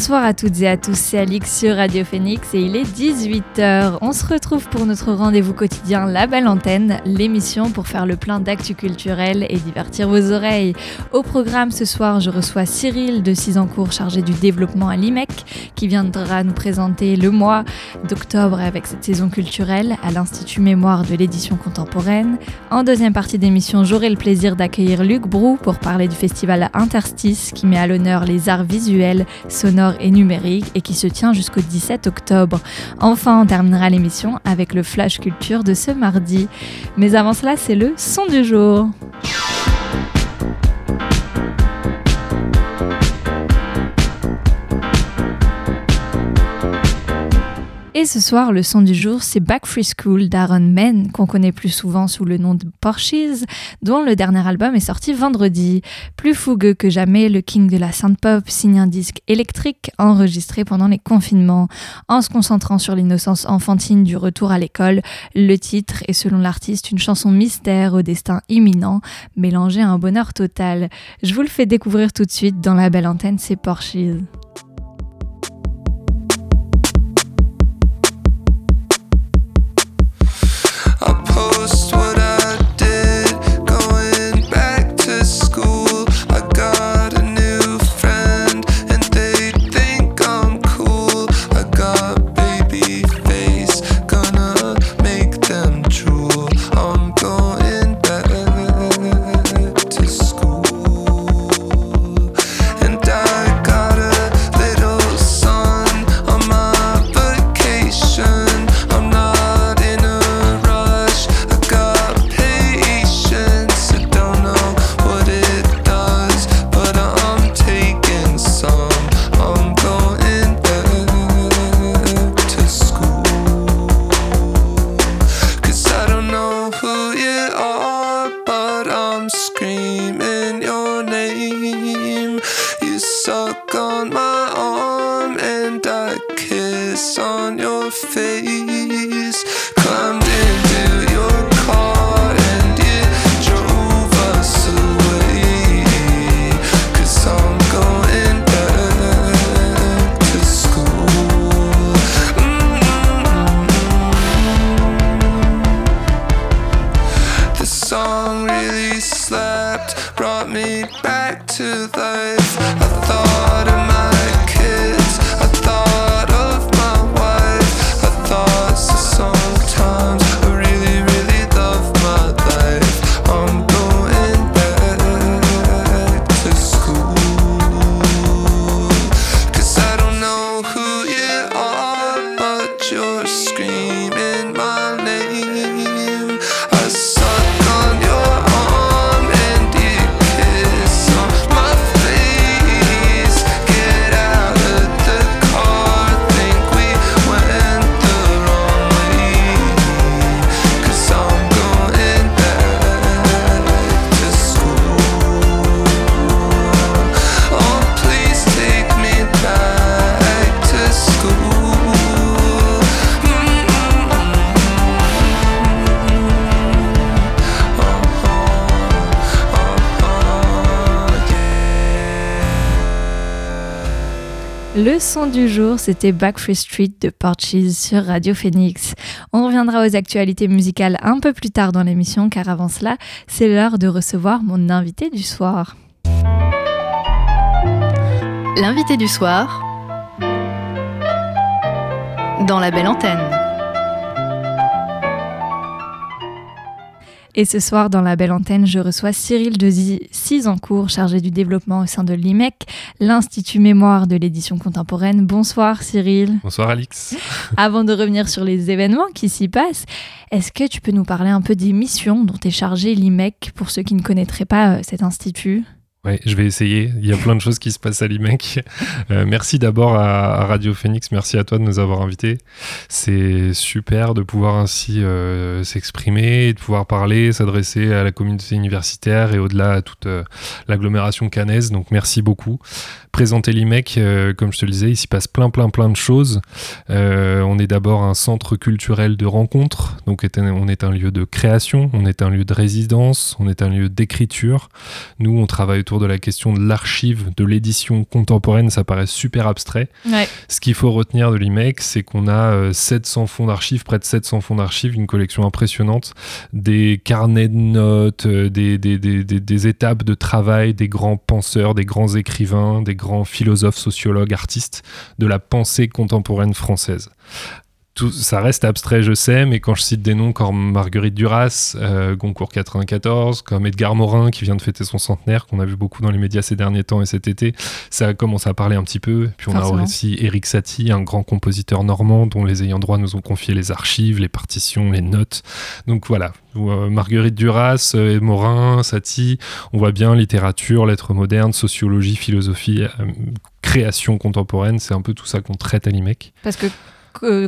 Bonsoir à toutes et à tous, c'est Alix sur Radio Phoenix et il est 18h. On se retrouve pour notre rendez-vous quotidien La Belle Antenne, l'émission pour faire le plein d'actu culturel et divertir vos oreilles. Au programme ce soir, je reçois Cyril de Cisancourt chargé du développement à l'IMEC qui viendra nous présenter le mois d'octobre avec cette saison culturelle à l'Institut Mémoire de l'édition contemporaine. En deuxième partie d'émission, j'aurai le plaisir d'accueillir Luc Brou pour parler du festival Interstice qui met à l'honneur les arts visuels, sonores et numérique et qui se tient jusqu'au 17 octobre. Enfin, on terminera l'émission avec le Flash Culture de ce mardi. Mais avant cela, c'est le son du jour. Et ce soir, le son du jour, c'est Back Free School d'Aaron Men, qu'on connaît plus souvent sous le nom de Porsches, dont le dernier album est sorti vendredi. Plus fougueux que jamais, le king de la synth-pop signe un disque électrique enregistré pendant les confinements. En se concentrant sur l'innocence enfantine du retour à l'école, le titre est selon l'artiste une chanson mystère au destin imminent, mélangée à un bonheur total. Je vous le fais découvrir tout de suite dans la belle antenne, c'est Porsches. Son du jour, c'était Back Free Street de Porches sur Radio Phoenix. On reviendra aux actualités musicales un peu plus tard dans l'émission, car avant cela, c'est l'heure de recevoir mon invité du soir. L'invité du soir dans la belle antenne. Et ce soir, dans la belle antenne, je reçois Cyril de Cisancourt, chargé du développement au sein de l'IMEC, l'Institut Mémoire de l'édition contemporaine. Bonsoir Cyril. Bonsoir Alix. Avant de revenir sur les événements qui s'y passent, est-ce que tu peux nous parler un peu des missions dont est chargé l'IMEC pour ceux qui ne connaîtraient pas euh, cet institut? Ouais, je vais essayer. Il y a plein de choses qui se passent à l'IMEC. Euh, merci d'abord à, Radio Phoenix. Merci à toi de nous avoir invités. C'est super de pouvoir ainsi euh, s'exprimer, de pouvoir parler, s'adresser à la communauté universitaire et au-delà à toute euh, l'agglomération cannaise. Donc merci beaucoup. Présenter l'IMEC, comme je te le disais, il s'y passe plein, plein, plein de choses. on est d'abord un centre culturel de rencontre. Donc on est un lieu de création, on est un lieu de résidence, on est un lieu d'écriture. Nous, on travaille de la question de l'archive, de l'édition contemporaine, ça paraît super abstrait. Ce qu'il faut retenir de l'IMEC, c'est qu'on a 700 euh, fonds d'archives, près de 700 fonds d'archives, une collection impressionnante, des carnets de notes, euh, des, des, des, des, étapes de travail des grands penseurs, des grands écrivains, des grands philosophes, sociologues, artistes de la pensée contemporaine française ça reste abstrait, je sais, mais quand je cite des noms comme Marguerite Duras, euh, Goncourt 94, comme Edgar Morin qui vient de fêter son centenaire, qu'on a vu beaucoup dans les médias ces derniers temps et cet été, ça commence à parler un petit peu. Puis on a aussi Eric Satie, un grand compositeur normand dont les ayants droit nous ont confié les archives, les partitions, les notes. Donc voilà, euh, Marguerite Duras, euh, Morin, Satie, on voit bien littérature, lettres modernes, sociologie, philosophie, création contemporaine, c'est un peu tout ça qu'on traite à l'IMEC. Parce que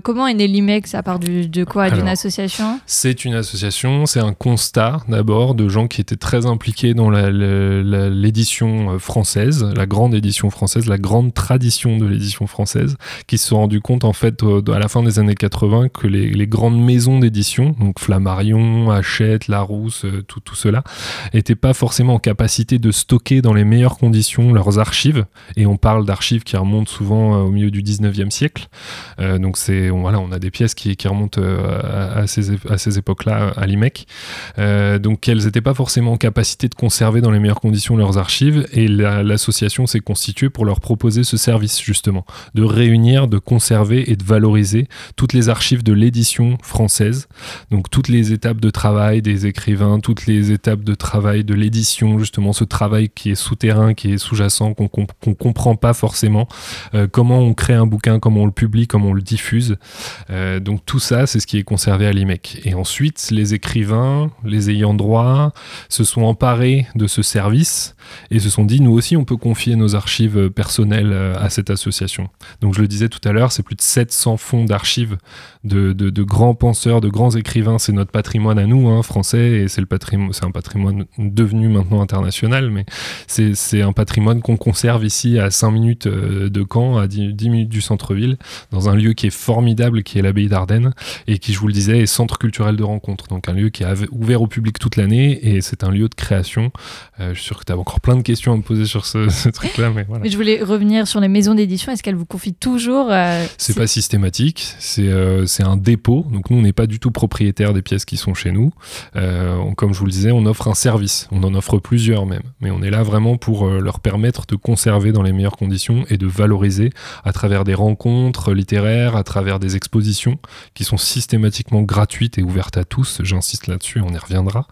comment est né l'IMEX à part de quoi? D'une association? C'est une association, c'est un constat d'abord de gens qui étaient très impliqués dans l'édition euh, française, la grande édition française, la grande tradition de l'édition française, qui se sont rendus compte en fait à la fin des années 80 que les, grandes maisons d'édition, donc Flammarion, Hachette, Larousse, euh, tout, tout cela, n'étaient pas forcément en capacité de stocker dans les meilleures conditions leurs archives. Et on parle d'archives qui remontent souvent euh, au milieu du 19e siècle. donc donc c'est voilà, on a des pièces qui, remontent euh, à, ces, à ces époques-là à l'IMEC. Euh, donc elles n'étaient pas forcément en capacité de conserver dans les meilleures conditions leurs archives et l'association s'est constituée pour leur proposer ce service justement, de réunir, de conserver et de valoriser toutes les archives de l'édition française. Donc toutes les étapes de travail des écrivains, toutes les étapes de travail de l'édition, justement ce travail qui est souterrain, qui est sous-jacent, qu'on ne comprend pas forcément. Euh, comment on crée un bouquin, comment on le publie, comment on le diffuse euh, donc tout ça, c'est ce qui est conservé à l'IMEC. Et ensuite, les écrivains, les ayants droit, se sont emparés de ce service et se sont dit, nous aussi, on peut confier nos archives personnelles euh, à cette association. Donc je le disais tout à l'heure, c'est plus de 700 fonds d'archives de, grands penseurs, de grands écrivains. C'est notre patrimoine à nous, hein, français, et c'est le un patrimoine devenu maintenant international, mais c'est un patrimoine qu'on conserve ici à 5 minutes euh, de Caen, à 10, 10 minutes du centre-ville, dans un lieu qui est formidable qui est l'abbaye d'Ardennes et qui, je vous le disais, est centre culturel de rencontre. Donc un lieu qui est ouvert au public toute l'année et c'est un lieu de création. Euh, je suis sûr que tu as encore plein de questions à me poser sur ce, truc-là. Mais, voilà. mais je voulais revenir sur les maisons d'édition. Est-ce qu'elles vous confient toujours euh, C'est pas systématique. C'est euh, c'est un dépôt. Donc nous, on n'est pas du tout propriétaire des pièces qui sont chez nous. comme je vous le disais, on offre un service. On en offre plusieurs même. Mais on est là vraiment pour leur permettre de conserver dans les meilleures conditions et de valoriser à travers des rencontres littéraires, à travers des expositions qui sont systématiquement gratuites et ouvertes à tous. J'insiste là-dessus, on y reviendra.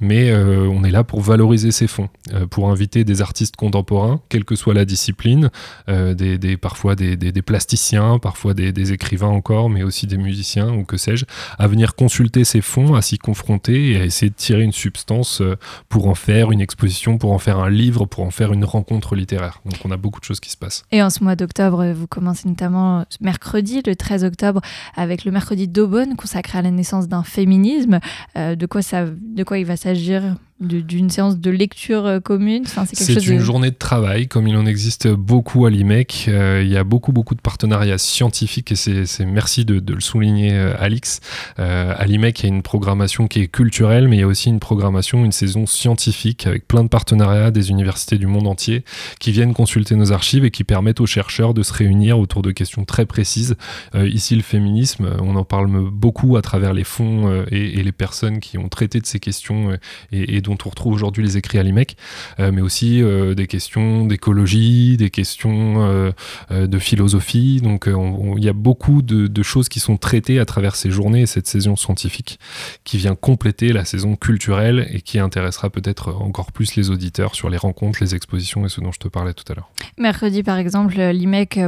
Mais euh, on est là pour valoriser ces fonds, euh, pour inviter des artistes contemporains, quelle que soit la discipline, euh, des, parfois des, plasticiens, parfois des, écrivains encore, mais aussi des musiciens ou que sais-je, à venir consulter ces fonds, à s'y confronter et à essayer de tirer une substance pour en faire une exposition, pour en faire un livre, pour en faire une rencontre littéraire. Donc on a beaucoup de choses qui se passent. Et en ce mois d'octobre, vous commencez notamment mercredi, le 13 octobre avec le mercredi d'Aubonne consacré à la naissance d'un féminisme. Euh, de, quoi ça, de quoi il va s'agir? D'une séance de lecture euh, commune C'est une journée de travail, comme il en existe beaucoup à l'IMEC. Euh, il y a beaucoup, beaucoup de partenariats scientifiques et c'est merci de, le souligner, euh, Alix. à l'IMEC, il y a une programmation qui est culturelle, mais il y a aussi une programmation, une saison scientifique avec plein de partenariats des universités du monde entier qui viennent consulter nos archives et qui permettent aux chercheurs de se réunir autour de questions très précises. ici, le féminisme, on en parle beaucoup à travers les fonds et, les personnes qui ont traité de ces questions et, et dont on retrouve aujourd'hui les écrits à l'IMEC, euh, mais aussi euh, des questions d'écologie, des questions euh, de philosophie. Donc il y a beaucoup de, choses qui sont traitées à travers ces journées et cette saison scientifique qui vient compléter la saison culturelle et qui intéressera peut-être encore plus les auditeurs sur les rencontres, les expositions et ce dont je te parlais tout à l'heure. Mercredi, par exemple, l'IMEC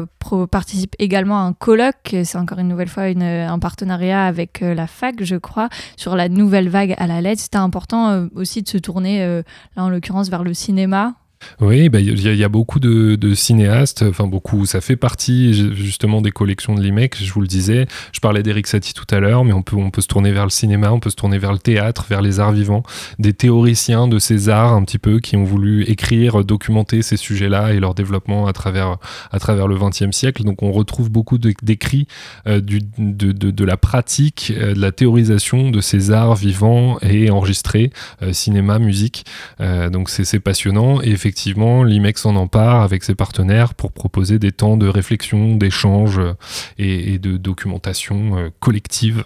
participe également à un colloque. C'est encore une nouvelle fois un partenariat avec la fac, je crois, sur la nouvelle vague à la lettre. C'était important aussi de se tourner, euh, là en l'occurrence, vers le cinéma Oui, bah, il y, a beaucoup de, cinéastes, enfin beaucoup, ça fait partie justement des collections de l'IMEC, je vous le disais. Je parlais d'Eric Satie tout à l'heure, mais on peut, on peut se tourner vers le cinéma, on peut se tourner vers le théâtre, vers les arts vivants, des théoriciens de ces arts un petit peu qui ont voulu écrire, documenter ces sujets-là et leur développement à travers, à travers le XXe siècle. Donc on retrouve beaucoup d'écrits euh, de, de, de, la pratique, euh, de la théorisation de ces arts vivants et enregistrés, euh, cinéma, musique. donc c'est passionnant et effectivement effectivement, l'IMEX en empare avec ses partenaires pour proposer des temps de réflexion, d'échange euh, et, de documentation euh, collective.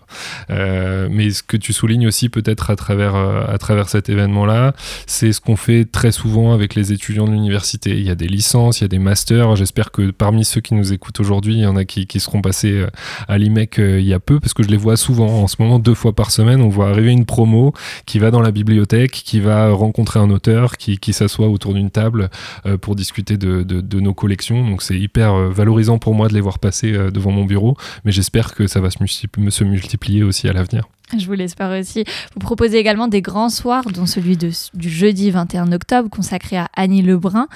Euh, mais ce que tu soulignes aussi peut-être à travers, à travers cet événement-là, c'est ce qu'on fait très souvent avec les étudiants de l'université. Il y a des licences, il y a des masters. J'espère que parmi ceux qui nous écoutent aujourd'hui, il y en a qui, qui seront passés à l'IMEC il y a peu, parce que je les vois souvent. En ce moment, deux fois par semaine, on voit arriver une promo qui va dans la bibliothèque, qui va rencontrer un auteur, qui, qui s'assoit autour d'une euh, pour discuter de, nos collections. Donc c'est hyper euh, valorisant pour moi de les voir passer euh, devant mon bureau, mais j'espère que ça va se, multiplier aussi à l'avenir. Je vous l'espère aussi. Vous proposez également des grands soirs, dont celui du jeudi 21 octobre, consacré à Annie Lebrun.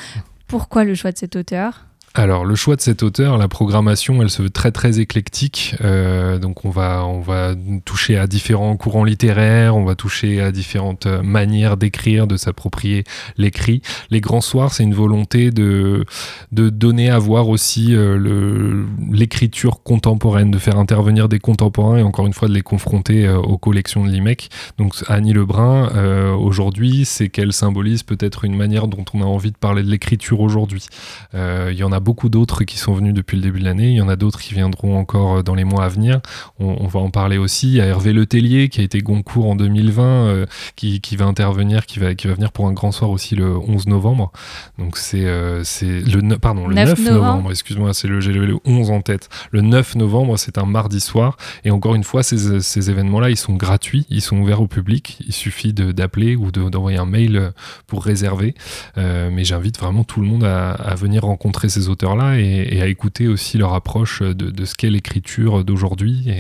Pourquoi le choix de cet auteur? Alors le choix de cet auteur, la programmation, elle se veut très très éclectique. Euh, donc on va on va toucher à différents courants littéraires, on va toucher à différentes manières d'écrire, de s'approprier l'écrit. Les grands soirs, c'est une volonté de de donner à voir aussi euh, l'écriture contemporaine, de faire intervenir des contemporains et encore une fois de les confronter euh, aux collections de l'IMEC. Donc Annie Lebrun, aujourd'hui, c'est qu'elle symbolise peut-être une manière dont on a envie de parler de l'écriture aujourd'hui. Il y en a beaucoup d'autres qui sont venus depuis le début de l'année. Il y en a d'autres qui viendront encore euh, dans les mois à venir. On, va en parler aussi. Il y a Hervé Letellier qui a été Goncourt en 2020, euh, qui, qui, va intervenir, qui va, qui va venir pour un grand soir aussi le 11 novembre. Donc c'est euh, le pardon le 9, novembre. Excuse-moi, c'est le j'ai le 11 en tête. Le 9 novembre, c'est un mardi soir. Et encore une fois, ces, ces événements-là, ils sont gratuits, ils sont ouverts au public. Il suffit d'appeler ou d'envoyer un mail pour réserver. mais j'invite vraiment tout le monde à, à venir rencontrer ces auteurs-là et, à écouter aussi leur approche de, ce qu'est l'écriture d'aujourd'hui.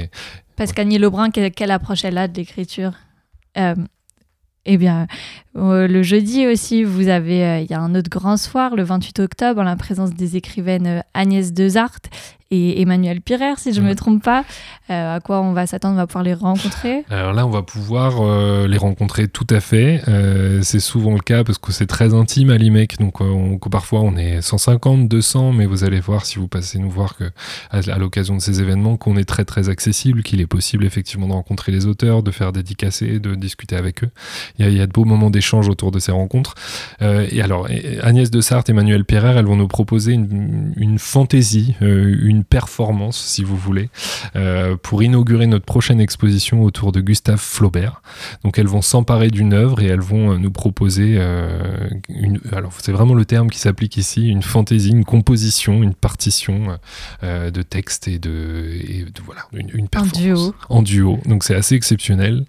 Parce qu'Annie Lebrun, quelle, approche elle a de l'écriture? Euh, Eh bien, le jeudi aussi, vous avez, euh, il y a un autre grand soir, le 28 octobre, en la présence des écrivaines Agnès Dezart et Emmanuel Pirer, si je ne me trompe pas. Euh, à quoi on va s'attendre On va pouvoir les rencontrer? Alors là, on va pouvoir euh, les rencontrer tout à fait. Euh, c'est souvent le cas parce que c'est très intime à l'IMEC. Donc parfois, on est 150, 200, mais vous allez voir si vous passez nous voir que à, l'occasion de ces événements, qu'on est très très accessible, qu'il est possible effectivement de rencontrer les auteurs, de faire dédicacer, de discuter avec eux. Il y a, de beaux moments d'échange autour de ces rencontres. et alors, Agnès de Sarthe, Emmanuel Pirer, elles vont nous proposer une, une fantaisie, une performance, si vous voulez, euh, pour inaugurer notre prochaine exposition autour de Gustave Flaubert. Donc elles vont s'emparer d'une œuvre et elles vont euh, nous proposer euh, une. Alors c'est vraiment le terme qui s'applique ici, une fantaisie, une composition, une partition de texte et de, voilà une, performance en duo. En duo. Donc c'est assez exceptionnel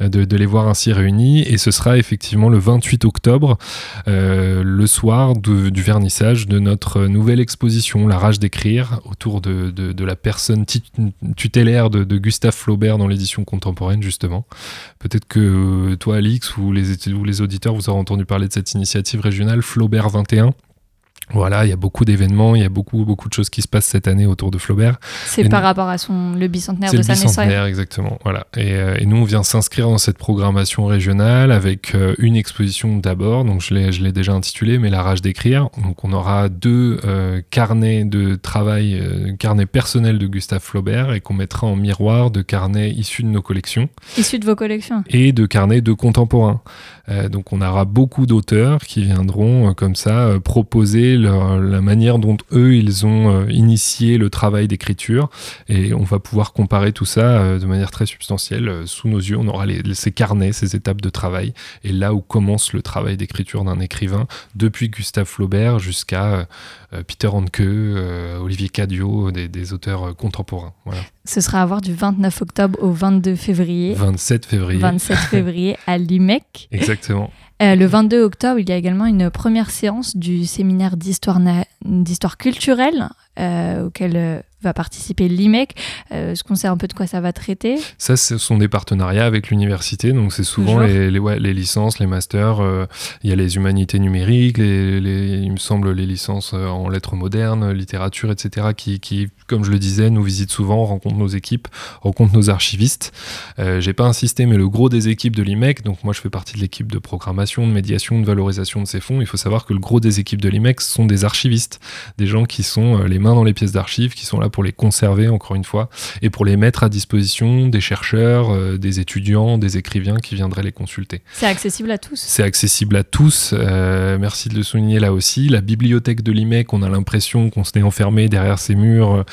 de, les voir ainsi réunis et ce sera effectivement le 28 octobre, le soir du vernissage de notre nouvelle exposition, La rage d'écrire, autour de, la personne tutélaire de, Gustave Flaubert dans l'édition contemporaine, justement. Peut-être que euh, toi, Alix, ou les, ou les auditeurs, vous aurez entendu parler de cette initiative régionale Flaubert 21 voilà, il y a beaucoup d'événements, il y a beaucoup, beaucoup de choses qui se passent cette année autour de Flaubert. C'est par rapport à son, le bicentenaire de sa naissance. Le bicentenaire, exactement. Voilà. Euh, et, nous, on vient s'inscrire dans cette programmation régionale avec euh, une exposition d'abord, donc je l'ai déjà intitulée, mais La rage d'écrire. Donc on aura deux euh, carnets de travail, carnets personnels de Gustave Flaubert et qu'on mettra en miroir de carnets issus de nos collections. Issus de vos collections. Et de carnets de contemporains. Donc on aura beaucoup d'auteurs qui viendront comme ça proposer la manière dont eux, ils ont euh, initié le travail d'écriture. Et on va pouvoir comparer tout ça euh, de manière très substantielle. Euh, sous nos yeux, on aura ces carnets, ces étapes de travail. Et là où commence le travail d'écriture d'un écrivain, depuis Gustave Flaubert jusqu'à Peter Handke, Olivier Cadio, des, auteurs contemporains. Ce sera à voir du 29 octobre au 22 février. 27 février. 27 février à l'IMEC. Exactement. Euh, le 22 octobre, il y a également une première séance du séminaire d'histoire, culturelle euh, auquel euh, va participer l'IMEC. Est-ce qu'on sait un peu de quoi ça va traiter Ça, ce sont des partenariats avec l'université, donc c'est souvent les, les, licences, les masters. Il y a les humanités numériques, les, il me semble les licences en lettres modernes, littérature, etc., qui, qui, comme je le disais, nous visitent souvent, rencontrent nos équipes, rencontrent nos archivistes. J'ai pas insisté, mais le gros des équipes de l'IMEC, donc moi je fais partie de l'équipe de programmation, de médiation, de valorisation de ces fonds, il faut savoir que le gros des équipes de l'IMEC sont des archivistes, des gens qui sont euh, les mains dans les pièces d'archives, qui sont là pour les conserver, encore une fois, et pour les mettre à disposition des chercheurs, euh, des étudiants, des écrivains qui viendraient les consulter. C'est accessible à tous C'est accessible à tous, euh, merci de le souligner là aussi. La bibliothèque de l'IMEC, on a l'impression qu'on s'est enfermé derrière ces murs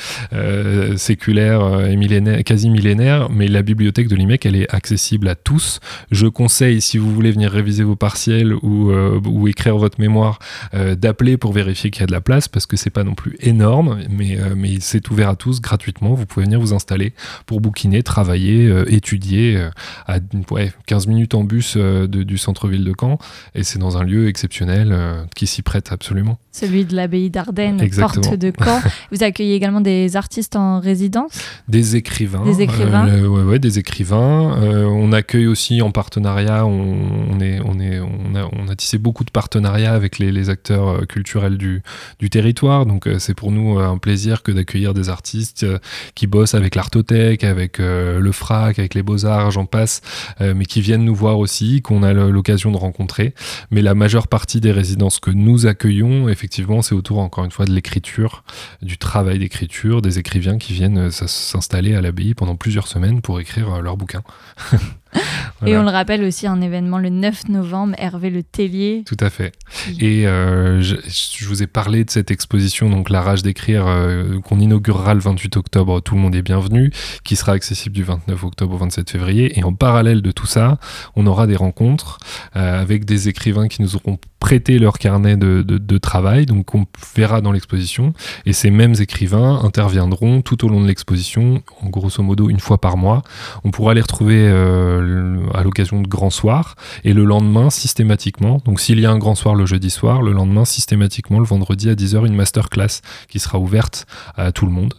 séculaires et millénaires, quasi millénaires, mais la bibliothèque de l'IMEC, elle est accessible à tous. Je conseille, si vous voulez venir réviser vos partiels ou, ou écrire votre mémoire, d'appeler pour vérifier qu'il y a de la place parce que c'est pas non plus énorme, mais, euh, mais c'est ouvert à tous gratuitement. Vous pouvez venir vous installer pour bouquiner, travailler, euh, étudier euh, à ouais, 15 minutes en bus du centre-ville de Caen. Et c'est dans un lieu exceptionnel qui s'y prête absolument. Celui de l'abbaye d'Ardennes, porte de Caen. vous accueillez également des artistes en résidence? Des écrivains. Des écrivains. ouais, ouais, des écrivains. on accueille aussi en partenariat, on, est, on, est, on, a, on a tissé beaucoup de partenariats avec les, les acteurs culturels du, du territoire. Donc euh, c'est pour nous euh, un plaisir que d'accueillir des artistes euh, qui bossent avec l'Artothèque, avec le FRAC, avec les Beaux-Arts, j'en passe, mais qui viennent nous voir aussi, qu'on a l'occasion de rencontrer. Mais la majeure partie des résidences que nous accueillons, effectivement, c'est autour encore une fois de l'écriture, du travail d'écriture, des écrivains qui viennent s'installer à l'abbaye pendant plusieurs semaines pour écrire leurs bouquins. Et on le rappelle aussi un événement le 9 novembre, Hervé Le Tellier. Tout à fait. Et euh, je, vous ai parlé de cette exposition, donc La Rage d'écrire, euh, qu'on inaugurera le 28 octobre, tout le monde est bienvenu, qui sera accessible du 29 octobre au 27 février. Et en parallèle de tout ça, on aura des rencontres euh, avec des écrivains qui nous auront prêté leur carnet de, de travail, donc on verra dans l'exposition. Et ces mêmes écrivains interviendront tout au long de l'exposition, en grosso modo une fois par mois. On pourra les retrouver à l'occasion de grands soirs, et le lendemain systématiquement, donc s'il y a un grand soir le jeudi soir, le lendemain systématiquement le vendredi à 10h une masterclass qui sera ouverte à tout le monde,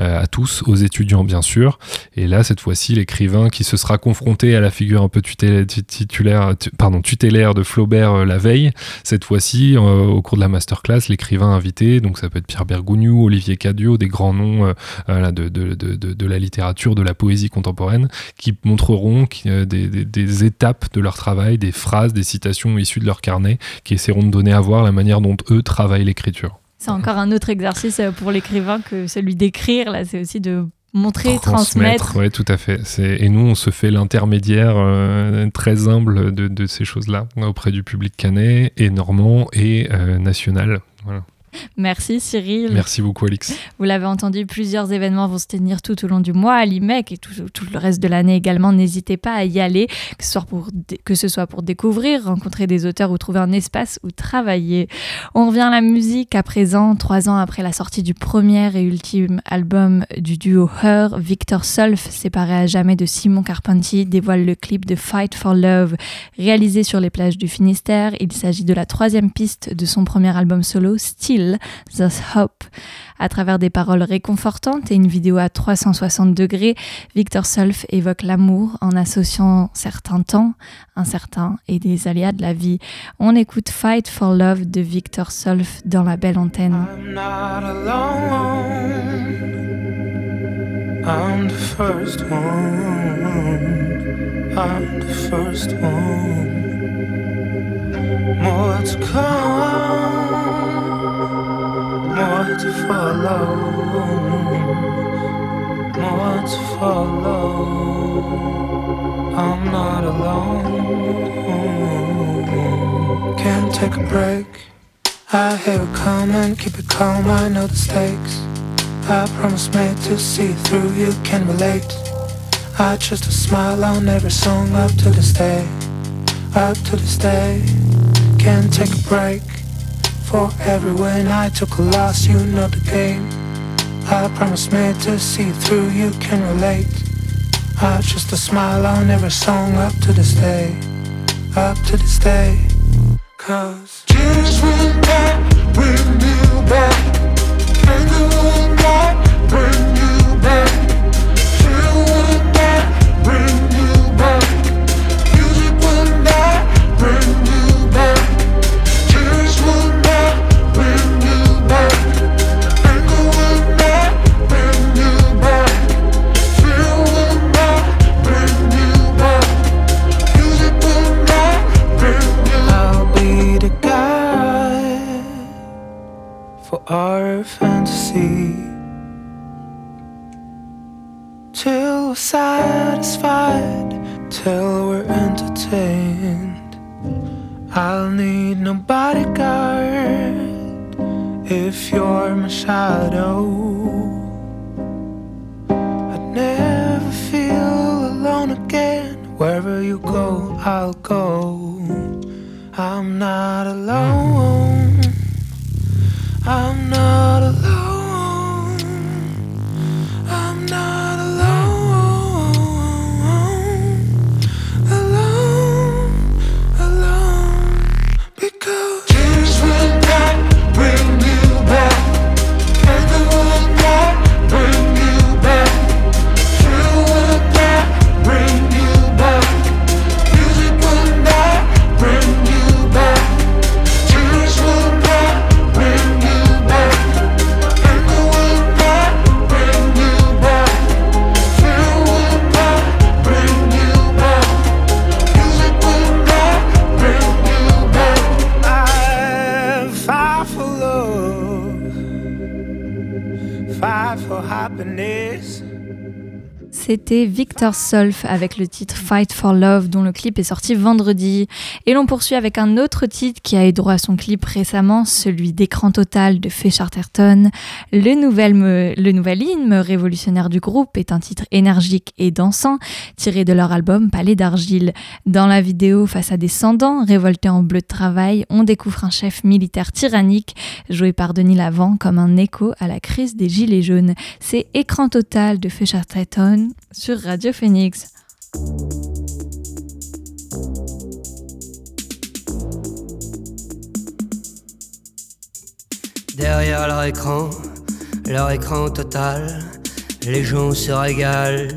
euh, à tous, aux étudiants bien sûr, et là cette fois-ci l'écrivain qui se sera confronté à la figure un peu titulaire, pardon, tutélaire de Flaubert euh, la veille, cette fois-ci euh, au cours de la masterclass l'écrivain invité, donc ça peut être Pierre Bergougnou, Olivier Cadio, des grands noms de, de, de, de, la littérature, de la poésie contemporaine, qui montreront des, des, étapes de leur travail, des phrases, des citations issues de leur carnet, qui essaieront de donner à voir la manière dont eux travaillent l'écriture. C'est encore un autre exercice euh, pour l'écrivain que celui d'écrire. Là, c'est aussi de montrer, transmettre. Oui, tout à fait. Et nous, on se fait l'intermédiaire euh, très humble de, de ces choses-là auprès du public canet et normand et euh, national. Voilà. Merci Cyril. Merci beaucoup Alix. Vous l'avez entendu, plusieurs événements vont se tenir tout au long du mois à l'IMEC et tout, le reste de l'année également. N'hésitez pas à y aller, que ce, soit pour, que ce soit pour découvrir, rencontrer des auteurs ou trouver un espace où travailler. On revient à la musique à présent, trois ans après la sortie du premier et ultime album du duo Her, Victor Solf, séparé à jamais de Simon Carpentier, dévoile le clip de Fight for Love, réalisé sur les plages du Finistère. Il s'agit de la troisième piste de son premier album solo, Still The Hope. À travers des paroles réconfortantes et une vidéo à 360 degrés, Victor Solf évoque l'amour en associant certains temps, incertains et des aléas de la vie. On écoute Fight for Love de Victor Solf dans la belle antenne. More to follow, more to follow. I'm not alone. Can't take a break. I hear it coming, keep it calm. I know the stakes. I promise, mate, to see through. You can relate. I just a smile on every song up to this day. Up to this day. Can't take a break. For every win I took a loss, you know the game. I promise me to see through, you can relate. I just a smile on every song up to this day, up to this day. Cause years went by, bring you back, are fantasy. Till we're satisfied till we're entertained. I'll need no bodyguard if you're my shadow. I'd never feel alone again. Wherever you go I'll go. I'm not alone. I'm not c'était Victor Solf avec le titre Fight for Love dont le clip est sorti vendredi. Et l'on poursuit avec un autre titre qui a eu droit à son clip récemment, celui d'écran total de Faye Charterton. Le nouvel, hymne révolutionnaire du groupe est un titre énergique et dansant tiré de leur album Palais d'argile. Dans la vidéo, face à des descendants révoltés en bleu de travail, on découvre un chef militaire tyrannique joué par Denis Lavant comme un écho à la crise des Gilets jaunes. C'est écran total de Faye Charterton sur Radio Phoenix. Derrière leur écran, leur écran total, les gens se régalent.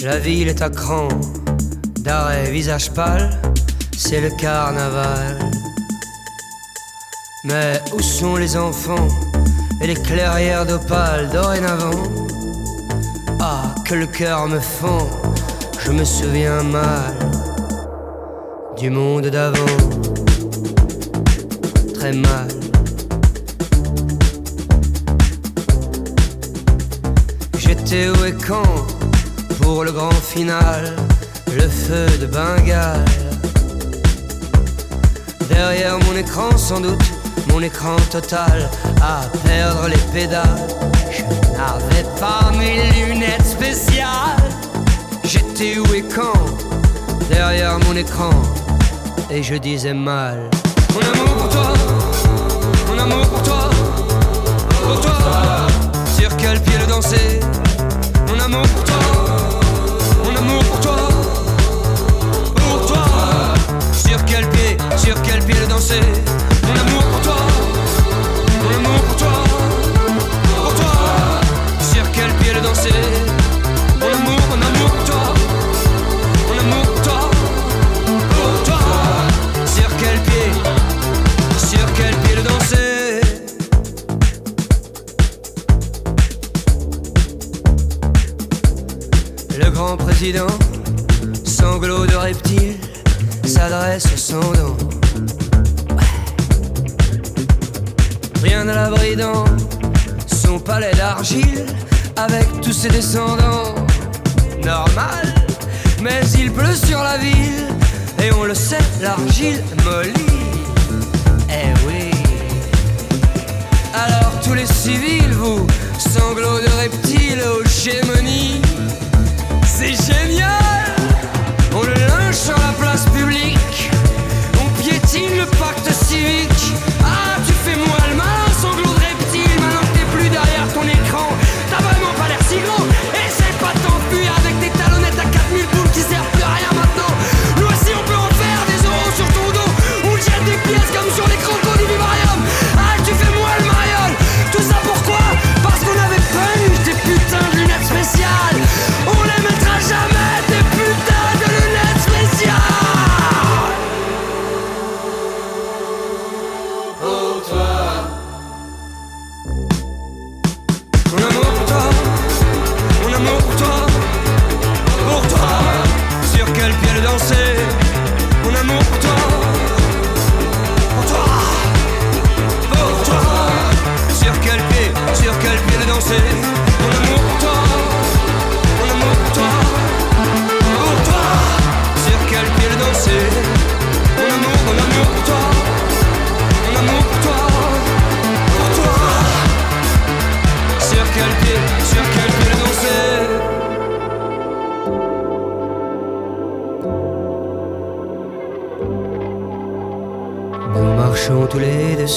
La ville est à cran, d'arrêt, visage pâle, c'est le carnaval. Mais où sont les enfants et les clairières d'opale dorénavant? Que le cœur me fend, je me souviens mal du monde d'avant. Très mal. J'étais où et quand pour le grand final, le feu de Bengale. Derrière mon écran, sans doute, mon écran total à perdre les pédales n'avais pas mes lunettes spéciales. J'étais où et quand Derrière mon écran. Et je disais mal. Mon amour pour toi, mon amour pour toi, pour toi. Sur quel pied le danser? Mon amour pour toi, mon amour pour toi, pour toi. Sur quel pied, sur quel pied le danser? Mon amour pour toi, mon amour pour toi. Mon amour, mon amour pour toi. Mon amour pour toi. Pour toi. Sur quel pied? Sur quel pied le danser? Le grand président, sanglot de reptile, s'adresse au sang Rien à l'abri dans son palais d'argile avec tous ses descendants. Normal, mais il pleut sur la ville et on le sait, l'argile mollit. Eh oui. Alors tous les civils, vous, sanglots de reptiles aux gémonies, c'est génial. On le lynche sur la place publique, on piétine le pacte civique.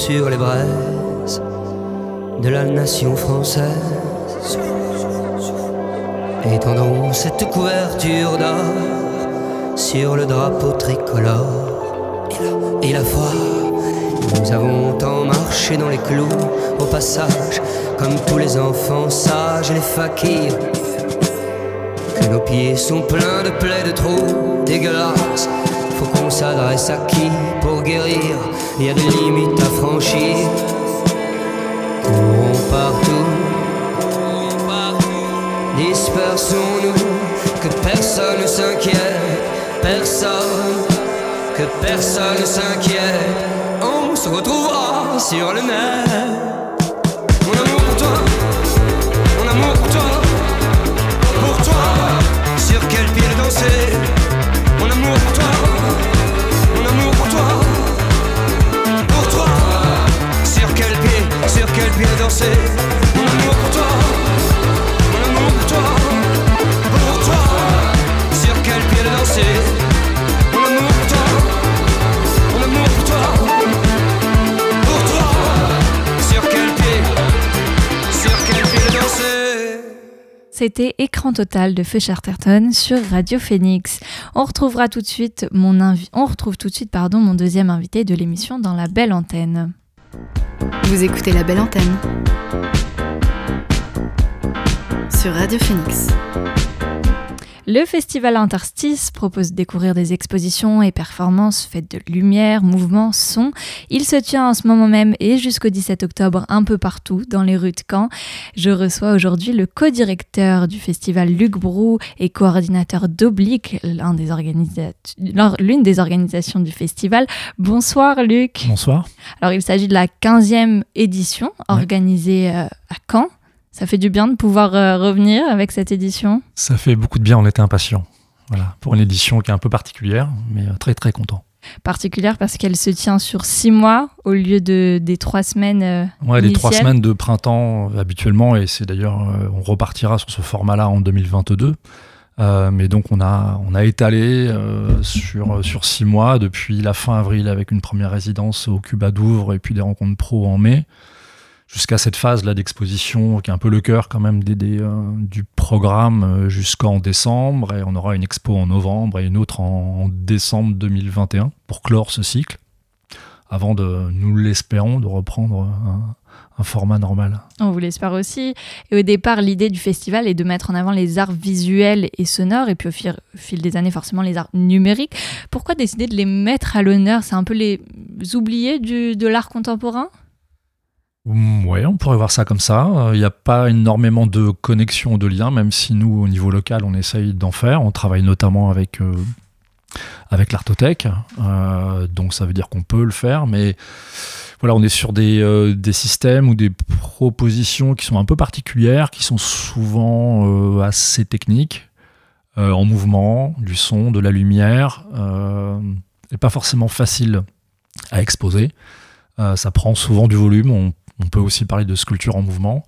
Sur les braises de la nation française. Étendons cette couverture d'or sur le drapeau tricolore. Et la foi, nous avons tant marché dans les clous au passage, comme tous les enfants sages et les fakirs. Que nos pieds sont pleins de plaies de trous dégueulasses. Faut qu'on s'adresse à qui pour guérir? Il y a des limites à franchir. Courons partout, dispersons-nous, que personne ne s'inquiète, personne, que personne ne s'inquiète. On se retrouvera sur le net. Pied danser. Mon amour pour toi, mon amour pour toi, pour toi, sur quel pied danser. Mon amour pour toi, mon amour pour toi, pour toi, sur quel pied, sur quel pied danser. C'était Écran total de Feu Charterton sur Radio Phoenix. On retrouvera tout de suite mon invi- on retrouve tout de suite pardon mon deuxième invité de l'émission dans la belle antenne. Vous écoutez la belle antenne sur Radio Phoenix. Le festival Interstice propose de découvrir des expositions et performances faites de lumière, mouvement, son. Il se tient en ce moment même et jusqu'au 17 octobre un peu partout dans les rues de Caen. Je reçois aujourd'hui le co-directeur du festival Luc Brou et coordinateur d'Oblique, l'un des l'une des organisations du festival. Bonsoir Luc. Bonsoir. Alors il s'agit de la 15e édition organisée euh, à Caen. Ça fait du bien de pouvoir euh, revenir avec cette édition. Ça fait beaucoup de bien, on était impatients. Voilà, pour une édition qui est un peu particulière, mais euh, très très content. particulière parce qu'elle se tient sur six mois au lieu de, des trois semaines. euh, Ouais, les trois semaines de printemps habituellement, et c'est d'ailleurs, euh, on repartira sur ce format-là en 2022. Euh, mais donc on a, on a étalé euh, sur, sur six mois, depuis la fin avril avec une première résidence au Cuba Douvres et puis des rencontres pro en mai, jusqu'à cette phase là d'exposition qui est un peu le cœur quand même des, euh, du programme euh, jusqu'en décembre. Et on aura une expo en novembre et une autre en, décembre 2021 pour clore ce cycle, avant de, nous l'espérons, de reprendre un, format normal. On vous l'espère aussi. Et au départ, l'idée du festival est de mettre en avant les arts visuels et sonores, et puis au fil, fil des années, forcément, les arts numériques. Pourquoi décider de les mettre à l'honneur? C'est un peu les oubliés du, de l'art contemporain? Ouais, on pourrait voir ça comme ça. Euh, Il n'y a pas énormément de connexions, de liens, même si nous, au niveau local, on essaye d'en faire. On travaille notamment avec, euh, l'Artothèque, euh, donc ça veut dire qu'on peut le faire, mais voilà, on est sur des, euh, systèmes ou des propositions qui sont un peu particulières, qui sont souvent euh, assez techniques, euh, en mouvement, du son, de la lumière, euh, et pas forcément facile à exposer. Euh, ça prend souvent du volume. On peut aussi parler de sculpture en mouvement.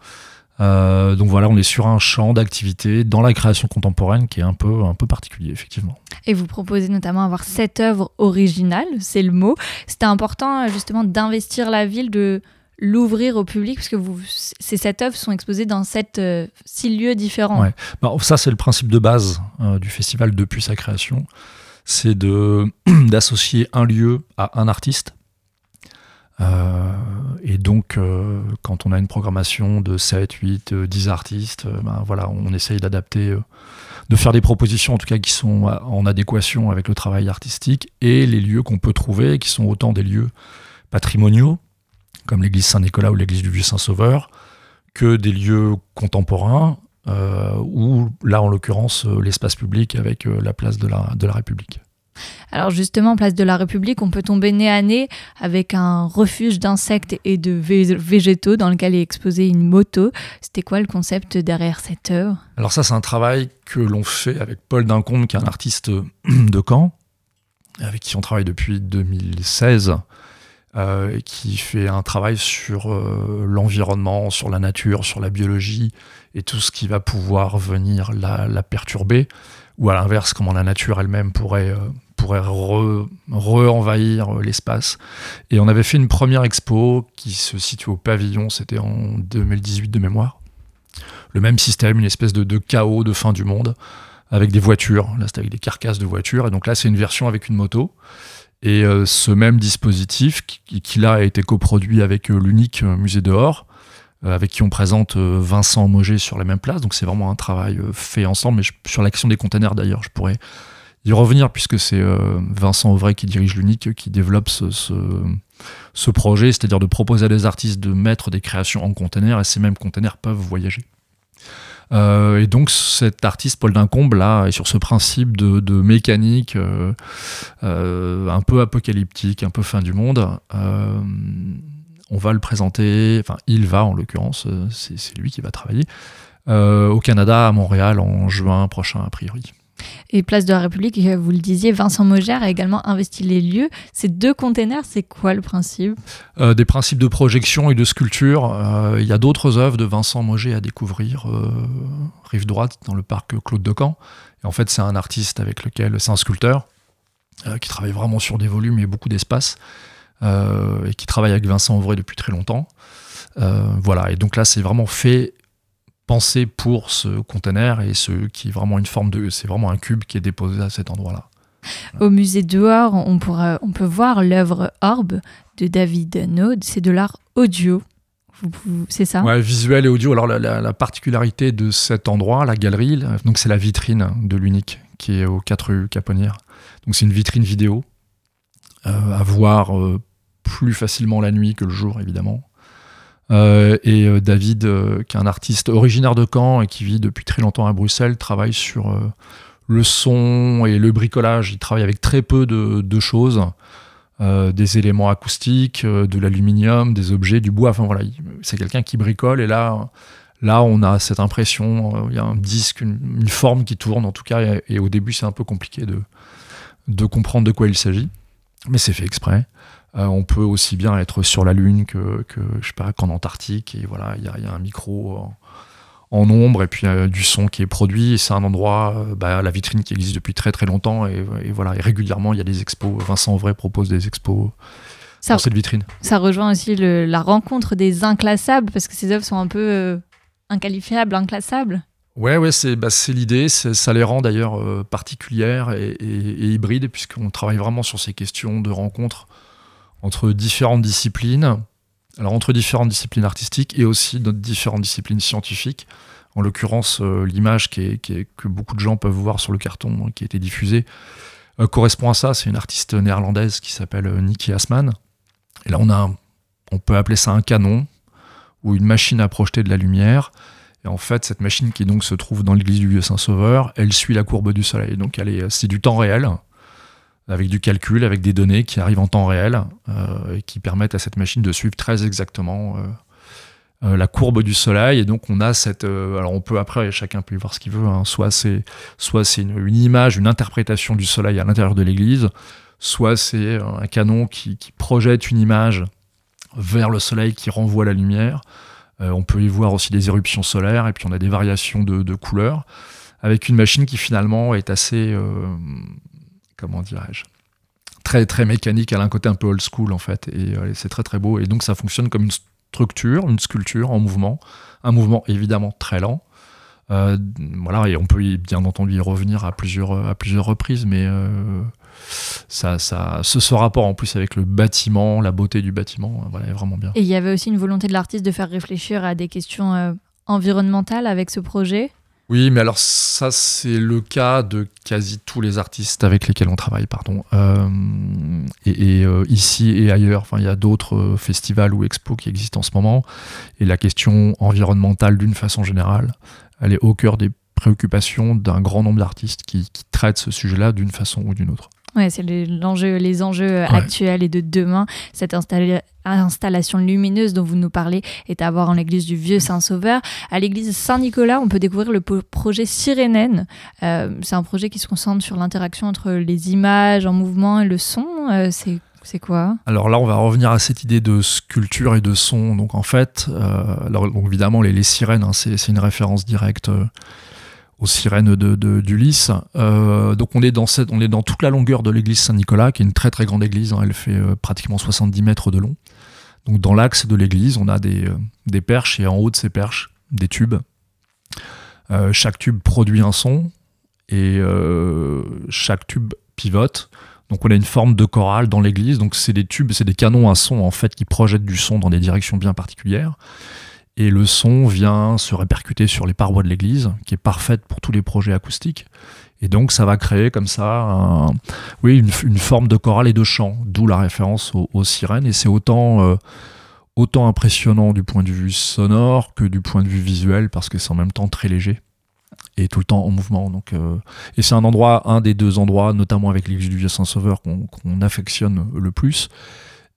Euh, donc voilà, on est sur un champ d'activité dans la création contemporaine qui est un peu, un peu particulier, effectivement. Et vous proposez notamment avoir cette œuvre originale, c'est le mot. C'était important euh, justement d'investir la ville, de l'ouvrir au public, parce que vous, ces sept œuvres sont exposées dans sept, euh, six lieux différents. Ouais. Bah, ça, c'est le principe de base euh, du festival depuis sa création. C'est d'associer un lieu à un artiste. Euh, et donc, euh, quand on a une programmation de 7, 8, euh, 10 artistes, euh, ben voilà, on essaye d'adapter, euh, de faire des propositions en tout cas qui sont en adéquation avec le travail artistique et les lieux qu'on peut trouver, qui sont autant des lieux patrimoniaux, comme l'église Saint-Nicolas ou l'église du Vieux-Saint-Sauveur, que des lieux contemporains, ou là en l'occurrence l'espace public avec la place de la, de la République. Alors justement, place de la République, on peut tomber nez à nez avec un refuge d'insectes et de vé- végétaux dans lequel est exposée une moto. C'était quoi le concept derrière cette œuvre? Alors ça c'est un travail que l'on fait avec Paul Dincombe qui est un artiste de Caen, avec qui on travaille depuis 2016. euh, qui fait un travail sur euh, l'environnement, sur la nature, sur la biologie et tout ce qui va pouvoir venir la, perturber, ou à l'inverse, comment la nature elle-même pourrait, euh, pourrait re-envahir l'espace. Et on avait fait une première expo qui se situe au pavillon, c'était en 2018 de mémoire. Le même système, une espèce de, chaos de fin du monde, avec des voitures. Là, c'était avec des carcasses de voitures. Et donc là, c'est une version avec une moto. Et euh, ce même dispositif, qui, là a été coproduit avec euh, l'unique euh, musée dehors, avec qui on présente Vincent Mogé sur la même place. Donc c'est vraiment un travail fait ensemble. Mais sur l'action des containers d'ailleurs, je pourrais y revenir puisque c'est Vincent Auvray qui dirige l'unique, qui développe ce, projet, c'est-à-dire de proposer à des artistes de mettre des créations en containers et ces mêmes containers peuvent voyager. Euh, et donc cet artiste Paul Dincombe là est sur ce principe de, mécanique euh, euh, un peu apocalyptique, un peu fin du monde. on va le présenter, enfin il va en l'occurrence, c'est lui qui va travailler au Canada, à Montréal en juin prochain a priori. Et Place de la République, vous le disiez, Vincent Mogère a également investi les lieux. Ces deux containers, c'est quoi le principe? Euh, Des principes de projection et de sculpture. Euh, il y a d'autres œuvres de Vincent Moger à découvrir, euh, rive droite, dans le parc Claude de Camp. Et en fait, c'est un artiste avec lequel, c'est un sculpteur, qui travaille vraiment sur des volumes et beaucoup d'espace, et qui travaille avec Vincent Auvray depuis très longtemps. voilà, et donc là, c'est vraiment fait pensé pour ce conteneur et ce qui est vraiment une forme de. C'est vraiment un cube qui est déposé à cet endroit-là. Au musée dehors, on, pourra, on peut voir l'œuvre Orbe de David Naud. C'est de l'art audio. C'est ça? Ouais, visuel et audio. Alors, la, particularité de cet endroit, la galerie, donc c'est la vitrine de l'unique qui est au 4 rue Caponnière. Donc, c'est une vitrine vidéo euh, à voir euh, plus facilement la nuit que le jour, évidemment. Euh, et euh, David, euh, qui est un artiste originaire de Caen et qui vit depuis très longtemps à Bruxelles, travaille sur le son et le bricolage. Il travaille avec très peu de, choses. des éléments acoustiques, de l'aluminium, des objets, du bois. Enfin voilà, c'est quelqu'un qui bricole. Et là, là, on a cette impression, il y a un disque, une, forme qui tourne en tout cas. Et, au début, c'est un peu compliqué de, de comprendre de quoi il s'agit. Mais c'est fait exprès. Euh, on peut aussi bien être sur la Lune que, je sais pas, qu'en Antarctique. Et voilà, il y, a un micro en, ombre et puis du son qui est produit. c'est un endroit, euh, bah, la vitrine qui existe depuis très très longtemps. Et, voilà, et régulièrement, il y a des expos. Vincent Vrai propose des expos. dans cette vitrine. Ça rejoint aussi la rencontre des inclassables, parce que ces œuvres sont un peu euh, inqualifiables, inclassables. Ouais, ouais, c'est bah, l'idée. Ça les rend d'ailleurs particulières et, et hybrides, puisqu'on travaille vraiment sur ces questions de rencontre entre différentes disciplines, alors entre différentes disciplines artistiques et aussi différentes disciplines scientifiques. En l'occurrence, euh, l'image qui que beaucoup de gens peuvent voir sur le carton hein, qui a été diffusé euh, correspond à ça. C'est une artiste néerlandaise qui s'appelle euh, Nikki Asman. Et là, on, peut appeler ça un canon ou une machine à projeter de la lumière. Et en fait, cette machine qui donc se trouve dans l'église du Vieux Saint-Sauveur, elle suit la courbe du Soleil. Donc, c'est du temps réel avec du calcul, avec des données qui arrivent en temps réel euh, et qui permettent à cette machine de suivre très exactement euh, euh, la courbe du soleil. Et donc on a cette, alors on peut après chacun peut y voir ce qu'il veut. Hein. soit c'est soit c'est une, image, une interprétation du soleil à l'intérieur de l'église, soit c'est un canon qui, projette une image vers le soleil qui renvoie la lumière. on peut y voir aussi des éruptions solaires et puis on a des variations de, de couleurs avec une machine qui finalement est assez comment dirais-je, très très mécanique, elle a un côté un peu old school en fait, et euh, c'est très très beau. Et donc ça fonctionne comme une structure, une sculpture en mouvement, un mouvement évidemment très lent. Euh, voilà, et on peut bien entendu y revenir à plusieurs, à plusieurs reprises, mais euh, ça, ça, ce, ce, rapport en plus avec le bâtiment, la beauté du bâtiment, voilà, est vraiment bien. Et il y avait aussi une volonté de l'artiste de faire réfléchir à des questions environnementales avec ce projet? Oui, mais alors ça, c'est le cas de quasi tous les artistes avec lesquels on travaille, pardon. Euh, et, euh, ici et ailleurs, il y a d'autres euh, festivals ou expos qui existent en ce moment. Et la question environnementale, d'une façon générale, elle est au cœur des préoccupations d'un grand nombre d'artistes qui traitent ce sujet-là d'une façon ou d'une autre. Ouais, c'est l'enjeu, les enjeux actuels et de demain. Cette installation lumineuse dont vous nous parlez est à voir en l'église du Vieux Saint-Sauveur. À l'église Saint-Nicolas, on peut découvrir le projet Sirénène. Euh, c'est un projet qui se concentre sur l'interaction entre les images en mouvement et le son. Euh, c'est C'est quoi? Alors là, on va revenir à cette idée de sculpture et de son. Donc en fait, euh, alors, donc évidemment, les, les sirènes, hein, c'est une référence directe euh, aux sirènes de, de- d'Ulysse. Euh, donc on est, dans cette, on est dans toute la longueur de l'église Saint-Nicolas, qui est une très très grande église. hein. elle fait euh, pratiquement 70 mètres de long. Donc dans l'axe de l'église, on a des, euh, des perches et en haut de ces perches, des tubes. Euh, chaque tube produit un son et chaque tube pivote. Donc on a une forme de chorale dans l'église. Donc c'est des tubes, c'est des canons à son en fait qui projettent du son dans des directions bien particulières. Et le son vient se répercuter sur les parois de l'église, qui est parfaite pour tous les projets acoustiques. Et donc ça va créer comme ça, oui, une, forme de chorale et de chant, d'où la référence aux, sirènes. Et c'est autant, euh, autant impressionnant du point de vue sonore que du point de vue visuel, parce que c'est en même temps très léger et tout le temps en mouvement. Donc, euh, et c'est un endroit, un des deux endroits, notamment avec l'église du Vieux Saint-Sauveur, qu'on affectionne le plus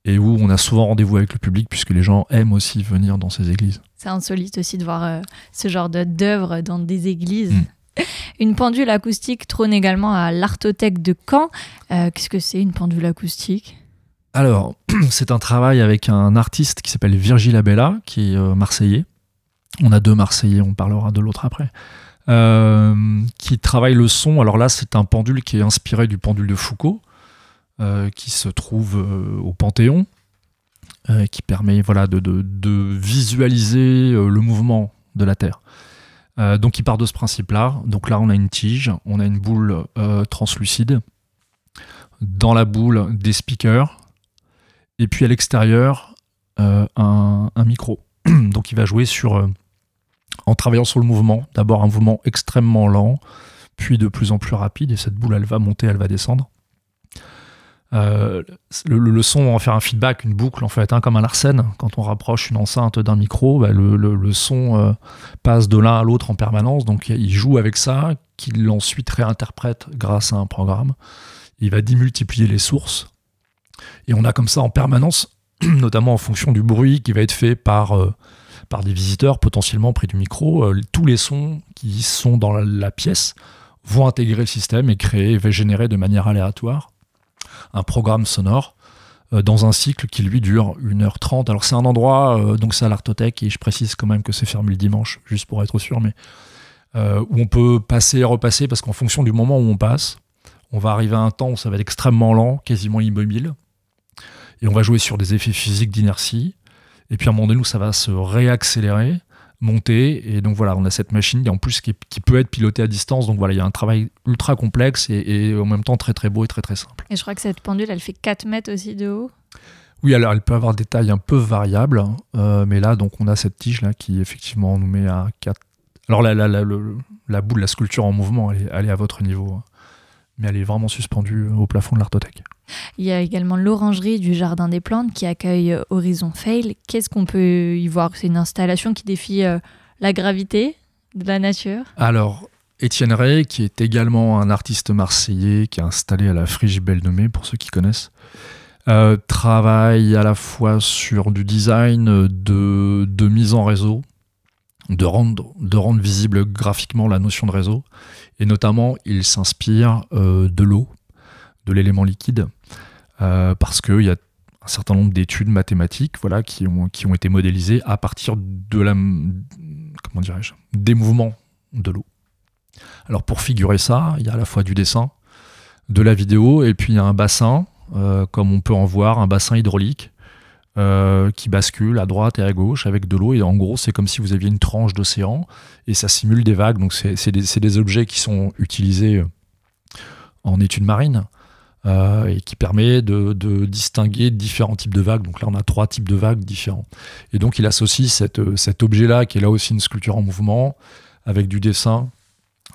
et où on a souvent rendez-vous avec le public puisque les gens aiment aussi venir dans ces églises. C'est insolite aussi de voir euh, ce genre de- d'œuvre dans des églises. Mm. Une pendule acoustique trône également à l'Artothèque de Caen. Euh, Qu'est-ce que c'est une pendule acoustique? Alors, c'est un travail avec un artiste qui s'appelle Virgil Abella, qui est euh, marseillais. On a deux Marseillais, on parlera de l'autre après. Euh, qui travaille le son. Alors là, c'est un pendule qui est inspiré du pendule de Foucault, qui se trouve euh, au Panthéon, euh, qui permet voilà, de, visualiser euh, le mouvement de la Terre. Euh, donc il part de ce principe-là. Donc là, on a une tige, on a une boule euh, translucide. Dans la boule, des speakers. Et puis à l'extérieur, euh, un, micro. Donc il va jouer sur, euh, en travaillant sur le mouvement. D'abord un mouvement extrêmement lent, puis de plus en plus rapide. Et cette boule, elle va monter, elle va descendre. Euh, le, son va en faire un feedback, une boucle en fait, hein, comme un Larsen. Quand on rapproche une enceinte d'un micro, bah, le, son euh, passe de l'un à l'autre en permanence. Donc il joue avec ça, qu'il ensuite réinterprète grâce à un programme. Il va démultiplier les sources. Et on a comme ça en permanence, notamment en fonction du bruit qui va être fait par, euh, par des visiteurs potentiellement près du micro, tous les sons qui sont dans la, la pièce vont intégrer le système et créer, va générer de manière aléatoire un programme sonore euh, dans un cycle qui lui dure 1h30. Alors c'est un endroit, euh, donc c'est à l'Artothèque, et je précise quand même que c'est fermé le dimanche, juste pour être sûr, mais euh, où on peut passer et repasser, parce qu'en fonction du moment où on passe, on va arriver à un temps où ça va être extrêmement lent, quasiment immobile, et on va jouer sur des effets physiques d'inertie, et puis à un moment donné où ça va se réaccélérer, monter, et donc voilà, on a cette machine, en plus qui, qui peut être pilotée à distance, donc voilà, il y a un travail ultra complexe et, et en même temps très très beau et très très simple. Et je crois que cette pendule, elle fait 4 mètres aussi de haut. Oui, alors elle peut avoir des tailles un peu variables, euh, mais là, donc on a cette tige là qui effectivement nous met à 4. Alors la, la, la, la boule, la sculpture en mouvement, elle est, elle est à votre niveau, hein. mais elle est vraiment suspendue au plafond de l'artothèque. Il y a également l'orangerie du Jardin des Plantes qui accueille euh, Horizon Fail. Qu'est-ce qu'on peut y voir? C'est une installation qui défie euh, la gravité de la nature? Alors, Étienne Ray, qui est également un artiste marseillais qui est installé à la Friche Belle-Nommée, pour ceux qui connaissent, euh, travaille à la fois sur du design, de, mise en réseau, de rendre, visible graphiquement la notion de réseau, et notamment il s'inspire de l'eau, de l'élément liquide, euh, parce qu'il y a un certain nombre d'études mathématiques voilà, qui, ont, qui ont été modélisées à partir de la, comment dirais-je, des mouvements de l'eau. Alors pour figurer ça, il y a à la fois du dessin, de la vidéo, et puis il y a un bassin, euh, comme on peut en voir, un bassin hydraulique euh, qui bascule à droite et à gauche avec de l'eau. Et en gros, c'est comme si vous aviez une tranche d'océan et ça simule des vagues. Donc c'est des, des objets qui sont utilisés en études marines. Euh, et qui permet de, distinguer différents types de vagues. Donc là, on a trois types de vagues différents. Et donc, il associe euh, cet objet-là, qui est là aussi une sculpture en mouvement, avec du dessin,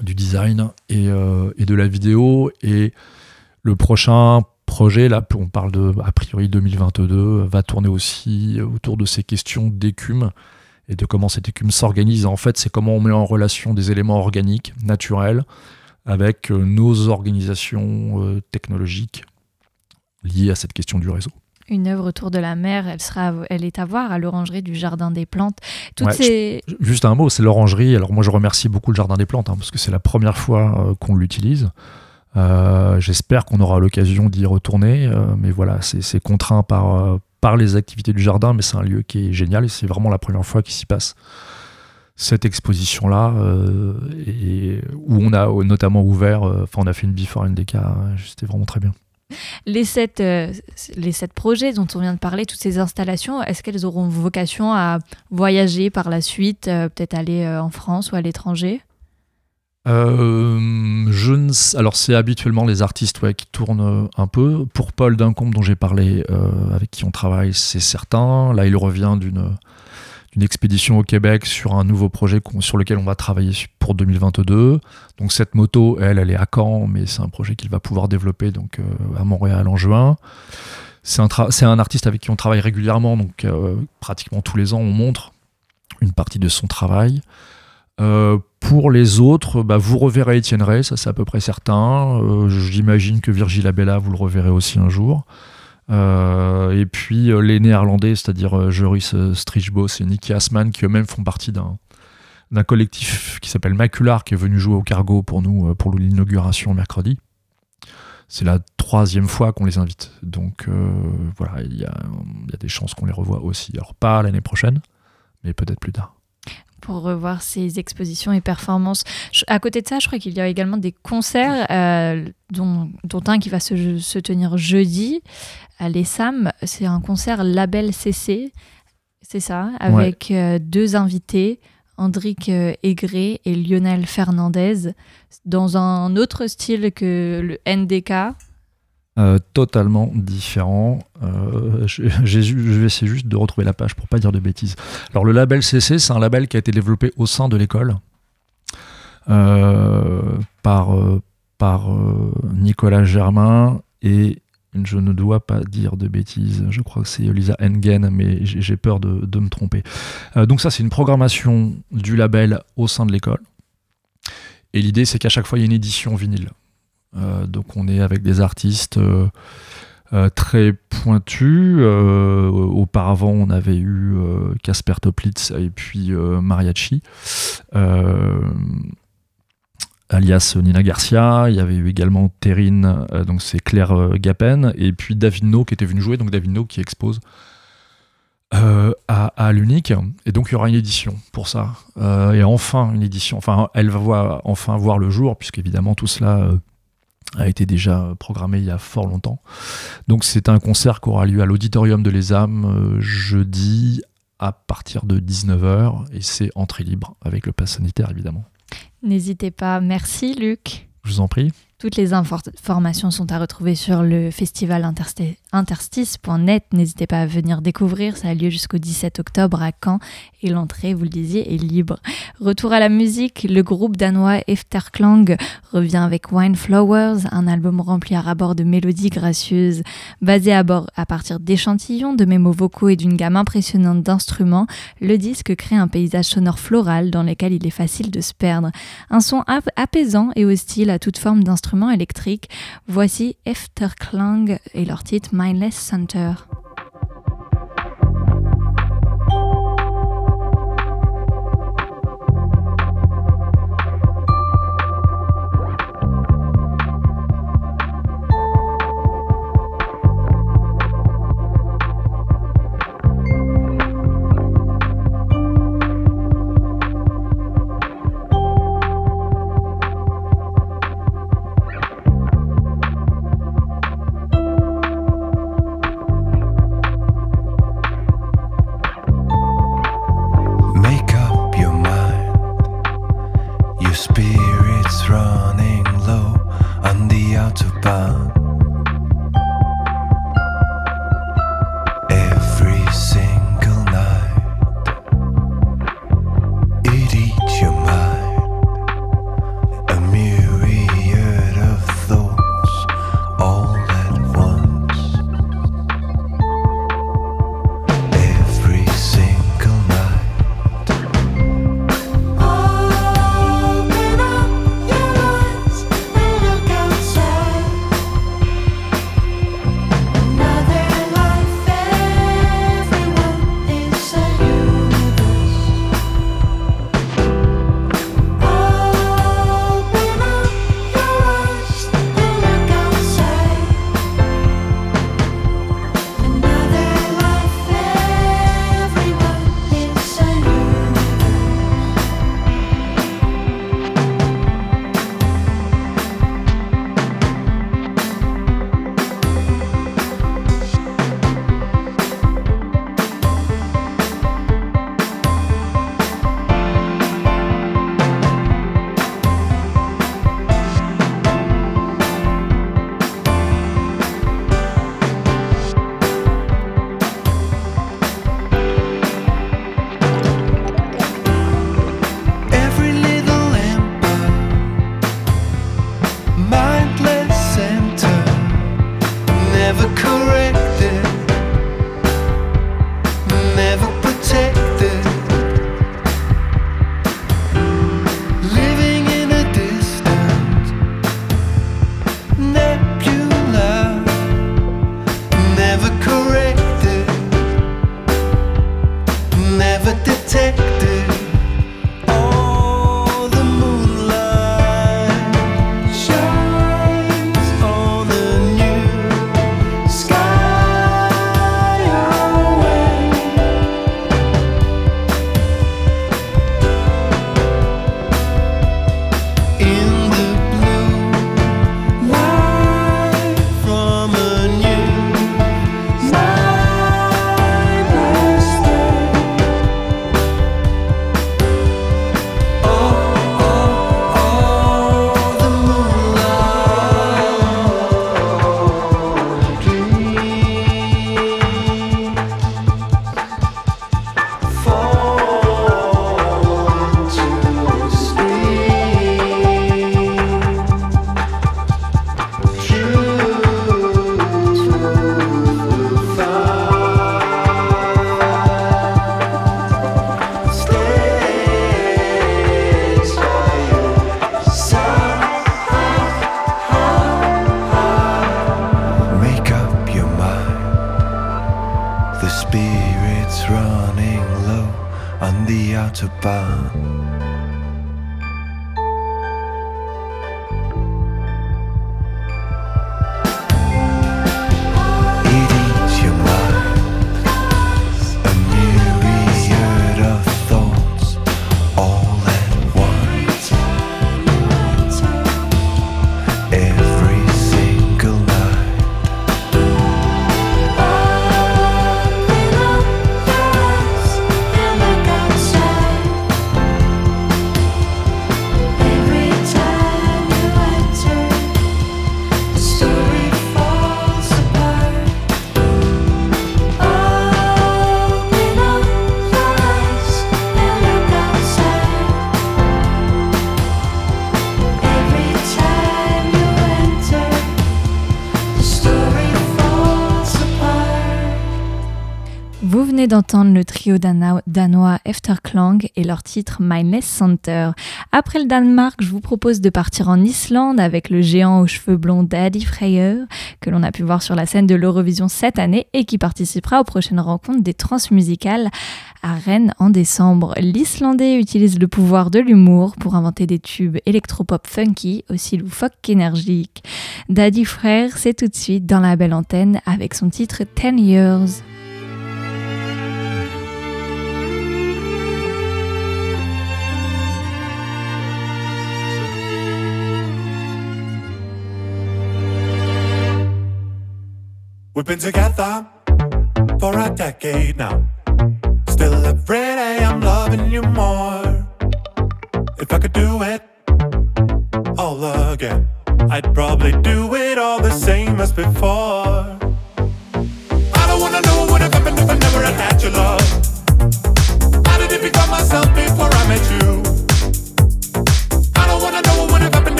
du design et, euh, et de la vidéo. Et le prochain projet, là, on parle de, a priori, 2022, va tourner aussi autour de ces questions d'écume et de comment cette écume s'organise. En fait, c'est comment on met en relation des éléments organiques, naturels, avec euh, nos organisations euh, technologiques liées à cette question du réseau. Une œuvre autour de la mer, elle, sera, elle est à voir à l'orangerie du Jardin des Plantes. Toutes Ouais, ces... Juste un mot, c'est l'orangerie. Alors moi, je remercie beaucoup le Jardin des Plantes, hein, parce que c'est la première fois euh, qu'on l'utilise. J'espère qu'on aura l'occasion d'y retourner, mais voilà, c'est contraint par, par les activités du jardin, mais c'est un lieu qui est génial et c'est vraiment la première fois qu'il s'y passe cette exposition-là, et où on a notamment ouvert, enfin on a fait une before NDK, c'était vraiment très bien. Les sept, euh, les sept projets dont on vient de parler, toutes ces installations, est-ce qu'elles auront vocation à voyager par la suite, euh, peut-être aller euh, en France ou à l'étranger? Je ne... Alors c'est habituellement les artistes ouais, qui tournent un peu. Pour Paul Duncombe dont j'ai parlé, avec qui on travaille, c'est certain. Là il revient d'une une expédition au Québec sur un nouveau projet sur lequel on va travailler pour 2022. Donc cette moto, elle, elle est à Caen, mais c'est un projet qu'il va pouvoir développer donc euh, à Montréal en juin. C'est un, un, artiste avec qui on travaille régulièrement, donc euh, pratiquement tous les ans on montre une partie de son travail. Euh, pour les autres, bah, vous reverrez Étienne Ray, ça c'est à peu près certain. J'imagine que Virgil Abella, vous le reverrez aussi un jour. Euh, et puis euh, les Néerlandais, c'est-à-dire euh, Joris Strichbos et Nicky Asman, qui eux-mêmes font partie d'un collectif qui s'appelle Macular, qui est venu jouer au Cargo pour nous, pour l'inauguration mercredi. C'est la troisième fois qu'on les invite. Donc voilà, il y, y a, des chances qu'on les revoie aussi. Alors pas l'année prochaine, mais peut-être plus tard pour revoir ces expositions et performances. À côté de ça, je crois qu'il y a également des concerts, euh, dont, dont, un qui va se, se tenir jeudi à l'ESAM. C'est un concert Label CC, c'est ça, avec euh, deux invités. Andric euh, Aigré et Lionel Fernandez dans un autre style que le NDK, euh, totalement différent. Euh, je, vais essayer juste de retrouver la page pour pas dire de bêtises. Alors le label CC, c'est un label qui a été développé au sein de l'école euh, par, Nicolas Germain et je ne dois pas dire de bêtises, je crois que c'est Elisa Engen, mais j'ai peur de, de, me tromper. donc ça, c'est une programmation du label au sein de l'école. Et l'idée, c'est qu'à chaque fois, il y a une édition vinyle. Euh, donc on est avec des artistes euh, euh, très pointus. auparavant, on avait eu Casper Toplitz et puis Mariachi. Alias Nina Garcia, il y avait eu également Terrine, donc c'est Claire Gapen, et puis David No qui était venu jouer, donc David No qui expose à, à l'unique, et donc il y aura une édition pour ça, et enfin une édition, enfin elle va voir, enfin voir le jour, puisqu'évidemment tout cela a été déjà programmé il y a fort longtemps. Donc c'est un concert qui aura lieu à l'auditorium de Les Âmes euh, jeudi à partir de 19h et c'est entrée libre avec le pass sanitaire évidemment. N'hésitez pas. Merci Luc. Je vous en prie. Toutes les informations sont à retrouver sur le festival interstice.net. N'hésitez pas à venir découvrir. Ça a lieu jusqu'au 17 octobre à Caen et l'entrée, vous le disiez, est libre. Retour à la musique. Le groupe danois Efterklang revient avec Wine Flowers, un album rempli à bord de mélodies gracieuses. Basé à bord à partir d'échantillons, de mémos vocaux et d'une gamme impressionnante d'instruments, le disque crée un paysage sonore floral dans lequel il est facile de se perdre. Un son apaisant et hostile à toute forme d'instrument électrique. Voici Efterklang et leur titre Mindless Center. D'entendre le trio danois Efterklang et leur titre My Nest Center. Après le Danemark, je vous propose de partir en Islande avec le géant aux cheveux blonds Daddy Freyr, que l'on a pu voir sur la scène de l'Eurovision cette année et qui participera aux prochaines rencontres des transmusicales à Rennes en décembre. L'Islandais utilise le pouvoir de l'humour pour inventer des tubes électropop funky, aussi loufoques qu'énergiques. Daddy Frère, c'est tout de suite dans la belle antenne avec son titre Ten Years. We've been together for a decade now. Still every day I'm loving you more. If I could do it all again, I'd probably do it all the same as before.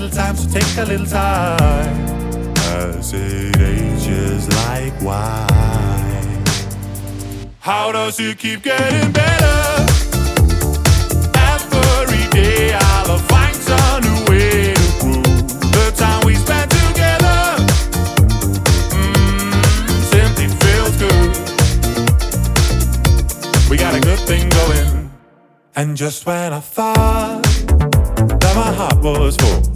Little time, so take a little time. As it ages like wine. How does it keep getting better? Every day I'll find some new way to prove the time we spent together. Mm, simply feels good. We got a good thing going. And just when I thought that my heart was full,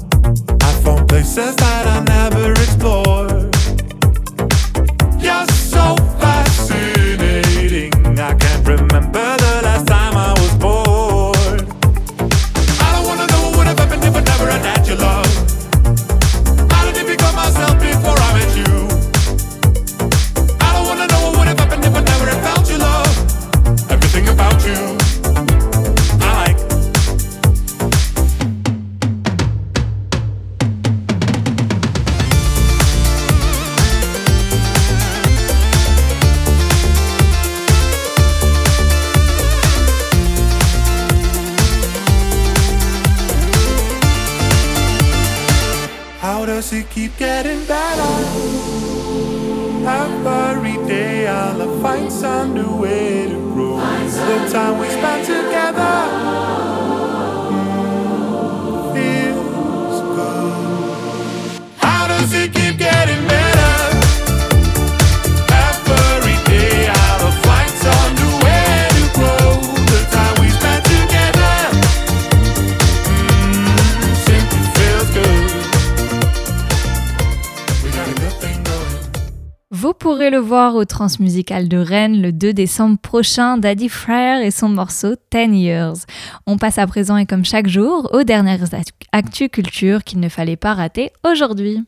le voir au Transmusical de Rennes le 2 décembre prochain, Daddy Frère et son morceau 10 Years. On passe à présent et comme chaque jour aux dernières actu- culture qu'il ne fallait pas rater aujourd'hui.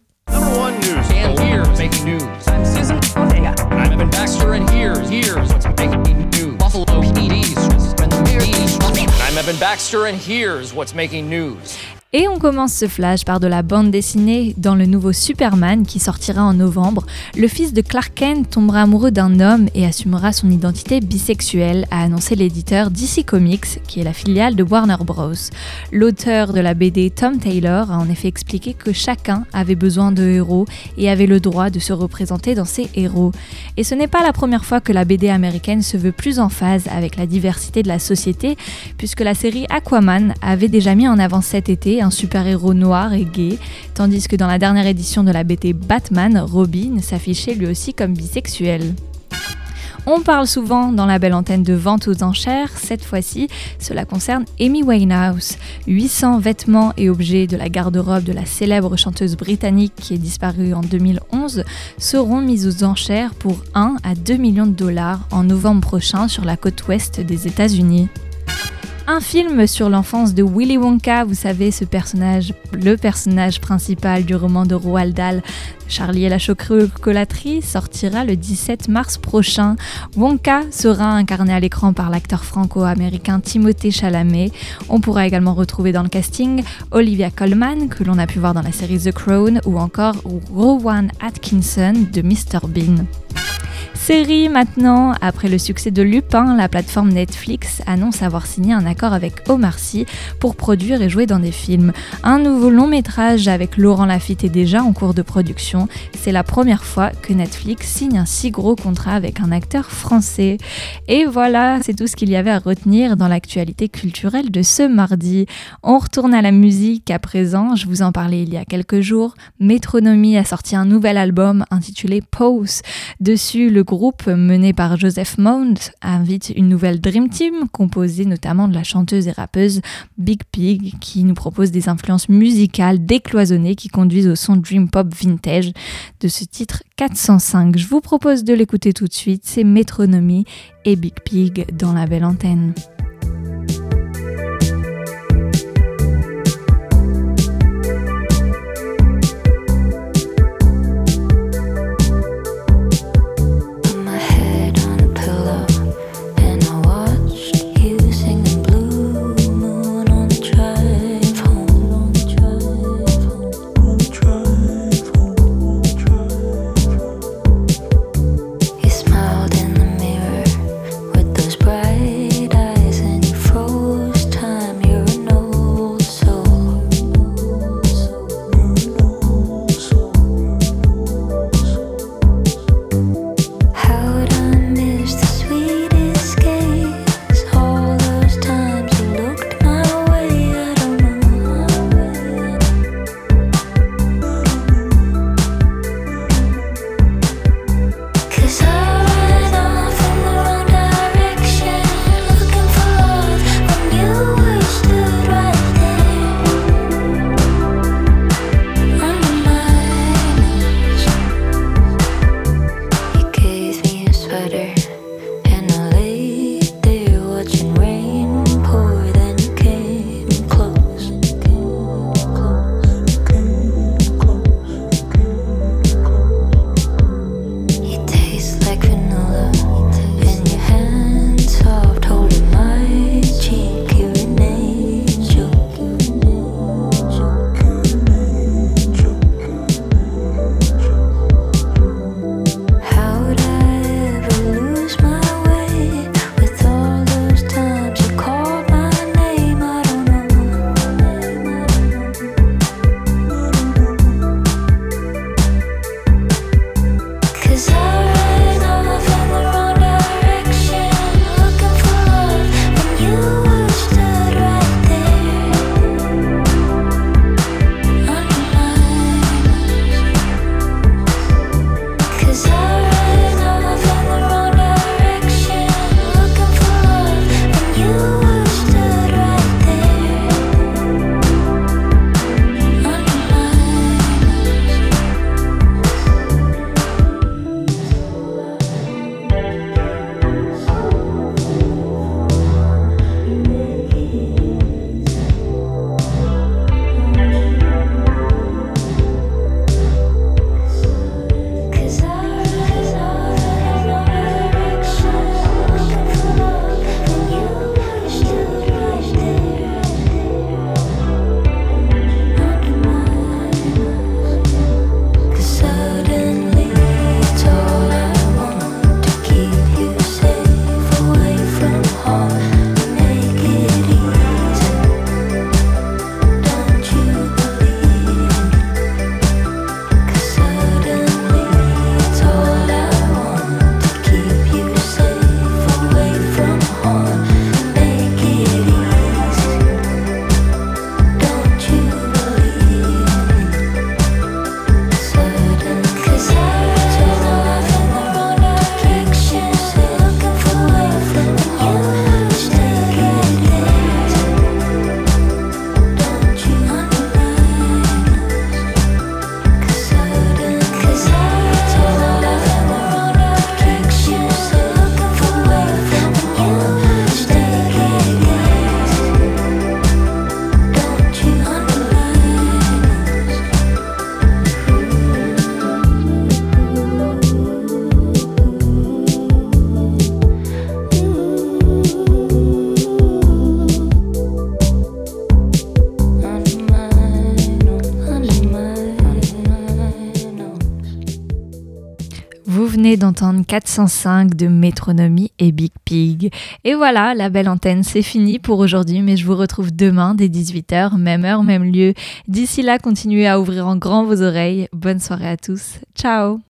Et on commence ce flash par de la bande dessinée dans le nouveau Superman qui sortira en novembre. Le fils de Clark Kent tombera amoureux d'un homme et assumera son identité bisexuelle, a annoncé l'éditeur DC Comics, qui est la filiale de Warner Bros. L'auteur de la BD Tom Taylor a en effet expliqué que chacun avait besoin de héros et avait le droit de se représenter dans ses héros. Et ce n'est pas la première fois que la BD américaine se veut plus en phase avec la diversité de la société, puisque la série Aquaman avait déjà mis en avant cet été un super-héros noir et gay, tandis que dans la dernière édition de la BD Batman, Robin s'affichait lui aussi comme bisexuel. On parle souvent dans la belle antenne de vente aux enchères, cette fois-ci cela concerne Amy Winehouse. 800 vêtements et objets de la garde-robe de la célèbre chanteuse britannique qui est disparue en 2011 seront mis aux enchères pour 1 à 2 millions de dollars en novembre prochain sur la côte ouest des États-Unis. Un film sur l'enfance de Willy Wonka, vous savez, ce personnage, le personnage principal du roman de Roald Dahl, Charlie et la chocolaterie, sortira le 17 mars prochain. Wonka sera incarné à l'écran par l'acteur franco-américain Timothée Chalamet. On pourra également retrouver dans le casting Olivia Colman, que l'on a pu voir dans la série The Crown, ou encore Rowan Atkinson de Mr Bean. Série maintenant, après le succès de Lupin, la plateforme Netflix annonce avoir signé un accord avec Omar Sy pour produire et jouer dans des films. Un nouveau long métrage avec Laurent Lafitte est déjà en cours de production. C'est la première fois que Netflix signe un si gros contrat avec un acteur français. Et voilà, c'est tout ce qu'il y avait à retenir dans l'actualité culturelle de ce mardi. On retourne à la musique à présent, je vous en parlais il y a quelques jours. Metronomy a sorti un nouvel album intitulé Pose. Dessus, le groupe mené par Joseph Mount invite une nouvelle Dream Team composée notamment de la chanteuse et rappeuse Big Pig qui nous propose des influences musicales décloisonnées qui conduisent au son dream pop vintage de ce titre 405. Je vous propose de l'écouter tout de suite, c'est Metronomy et Big Pig dans la belle antenne. D'entendre 405 de Métronomie et Big Pig. Et voilà, la belle antenne, c'est fini pour aujourd'hui, mais je vous retrouve demain dès 18h, même heure, même lieu. D'ici là, continuez à ouvrir en grand vos oreilles. Bonne soirée à tous. Ciao